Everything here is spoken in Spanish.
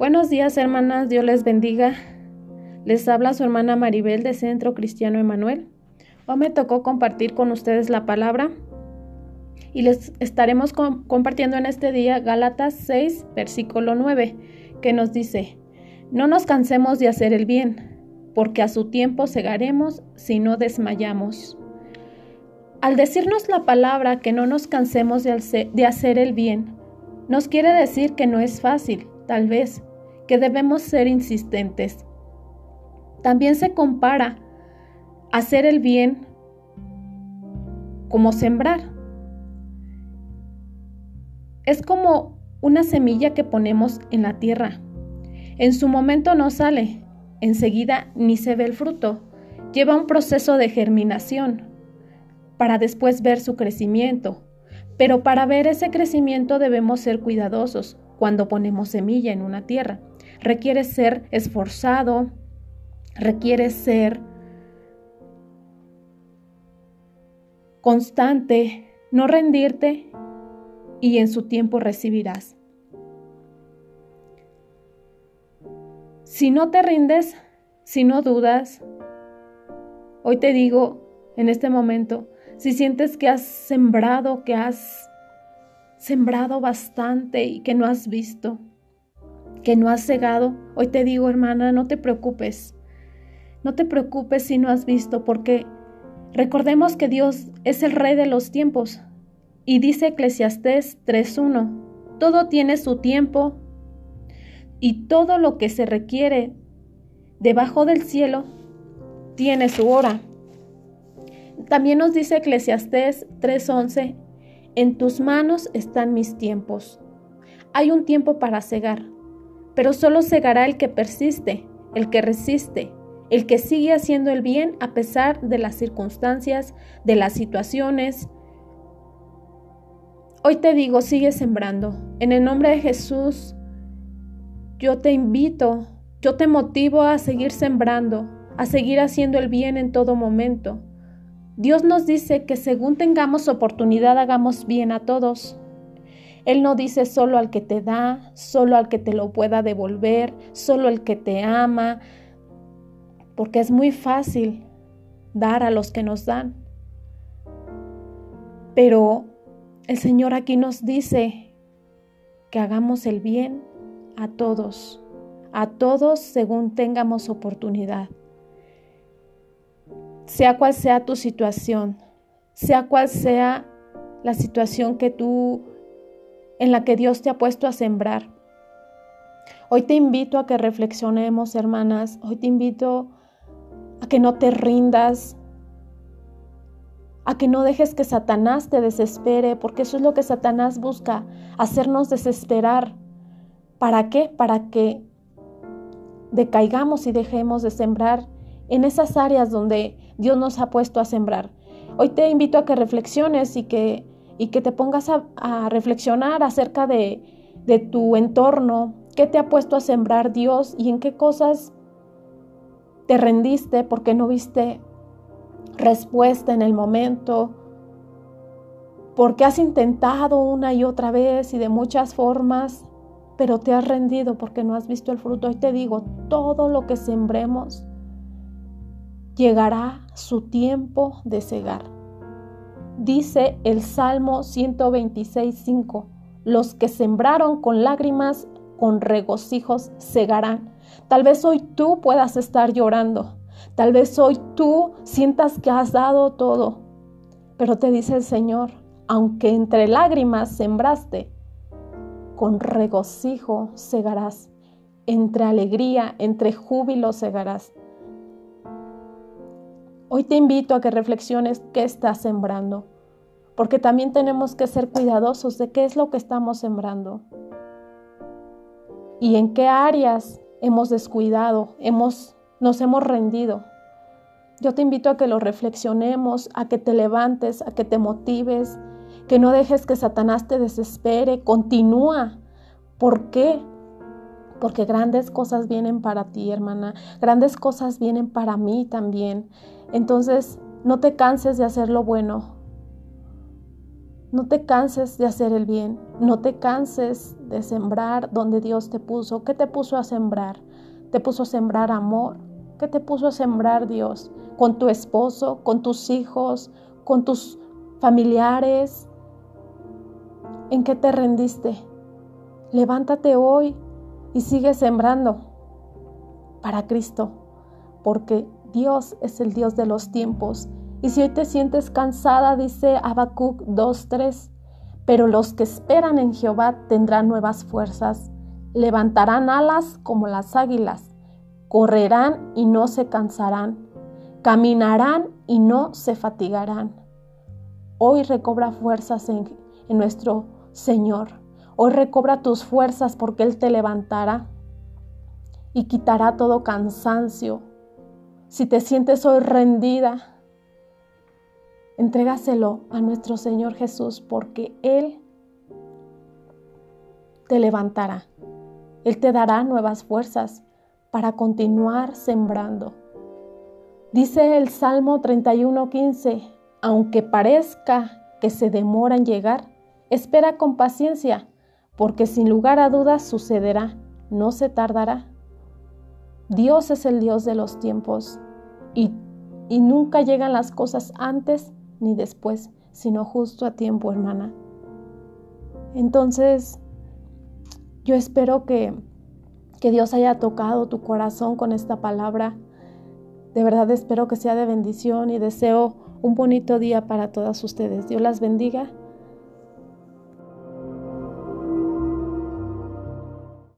Buenos días, hermanas, Dios les bendiga. Les habla su hermana Maribel de Centro Cristiano Emanuel. Hoy me tocó compartir con ustedes la palabra y les estaremos compartiendo en este día Gálatas 6, versículo 9, que nos dice, no nos cansemos de hacer el bien, porque a su tiempo segaremos si no desmayamos. Al decirnos la palabra que no nos cansemos de hacer el bien, nos quiere decir que no es fácil, tal vez, que debemos ser insistentes. También se compara hacer el bien como sembrar. Es como una semilla que ponemos en la tierra. En su momento no sale, enseguida ni se ve el fruto. Lleva un proceso de germinación para después ver su crecimiento. Pero para ver ese crecimiento debemos ser cuidadosos cuando ponemos semilla en una tierra. Requiere ser esforzado, requiere ser constante, no rendirte y en su tiempo recibirás. Si no te rindes, si no dudas, hoy te digo en este momento, si sientes que has sembrado, que has sembrado bastante y que no has visto, que no has cegado, hoy te digo, hermana, no te preocupes. No te preocupes si no has visto, porque recordemos que Dios es el rey de los tiempos. Y dice Eclesiastés 3.1, todo tiene su tiempo y todo lo que se requiere debajo del cielo tiene su hora. También nos dice Eclesiastés 3:11, en tus manos están mis tiempos. Hay un tiempo para cegar, pero solo cegará el que persiste, el que resiste, el que sigue haciendo el bien a pesar de las circunstancias, de las situaciones. Hoy te digo, sigue sembrando. En el nombre de Jesús, yo te invito, yo te motivo a seguir sembrando, a seguir haciendo el bien en todo momento. Dios nos dice que según tengamos oportunidad hagamos bien a todos. Él no dice solo al que te da, solo al que te lo pueda devolver, solo al que te ama, porque es muy fácil dar a los que nos dan. Pero el Señor aquí nos dice que hagamos el bien a todos, a todos según tengamos oportunidad. Sea cual sea tu situación, sea cual sea la situación que tú en la que Dios te ha puesto a sembrar. Hoy te invito a que reflexionemos, hermanas. Hoy te invito a que no te rindas, a que no dejes que Satanás te desespere, porque eso es lo que Satanás busca, hacernos desesperar. ¿Para qué? Para que decaigamos y dejemos de sembrar en esas áreas donde Dios nos ha puesto a sembrar. Hoy te invito a que reflexiones y que, y que te pongas a, reflexionar acerca de, de tu entorno, qué te ha puesto a sembrar Dios y en qué cosas te rendiste porque no viste respuesta en el momento, porque has intentado una y otra vez y de muchas formas pero te has rendido porque no has visto el fruto. Hoy te digo, todo lo que sembremos llegará su tiempo de cegar. Dice el Salmo 126.5, los que sembraron con lágrimas, con regocijos, cegarán. Tal vez hoy tú puedas estar llorando, tal vez hoy tú sientas que has dado todo, pero te dice el Señor, aunque entre lágrimas sembraste, con regocijo segarás, entre alegría, entre júbilo segarás. Hoy te invito a que reflexiones qué estás sembrando, porque también tenemos que ser cuidadosos de qué es lo que estamos sembrando y en qué áreas hemos descuidado, hemos, nos hemos rendido. Yo te invito a que lo reflexionemos, a que te levantes, a que te motives, que no dejes que Satanás te desespere, continúa. ¿Por qué? Porque grandes cosas vienen para ti, hermana, grandes cosas vienen para mí también. Entonces, no te canses de hacer lo bueno. No te canses de hacer el bien, no te canses de sembrar donde Dios te puso. ¿Qué te puso a sembrar? ¿Te puso a sembrar amor? ¿Qué te puso a sembrar Dios? ¿Con tu esposo, con tus hijos, con tus familiares? ¿En qué te rendiste? Levántate hoy y sigue sembrando para Cristo, porque Dios es el Dios de los tiempos y si hoy te sientes cansada, dice Habacuc 2:3, pero los que esperan en Jehová tendrán nuevas fuerzas, levantarán alas como las águilas, correrán y no se cansarán, caminarán y no se fatigarán. Hoy recobra fuerzas en, en nuestro Señor. Hoy recobra tus fuerzas porque Él te levantará y quitará todo cansancio. Si te sientes hoy rendida, Entrégaselo a nuestro Señor Jesús porque Él te levantará. Él te dará nuevas fuerzas para continuar sembrando. Dice el Salmo 31:15, aunque parezca que se demora en llegar, espera con paciencia, porque sin lugar a dudas sucederá, no se tardará. Dios es el Dios de los tiempos y, y nunca llegan las cosas antes ni después, sino justo a tiempo, hermana. Entonces, yo espero que, que Dios haya tocado tu corazón con esta palabra. De verdad espero que sea de bendición y deseo un bonito día para todas ustedes. Dios las bendiga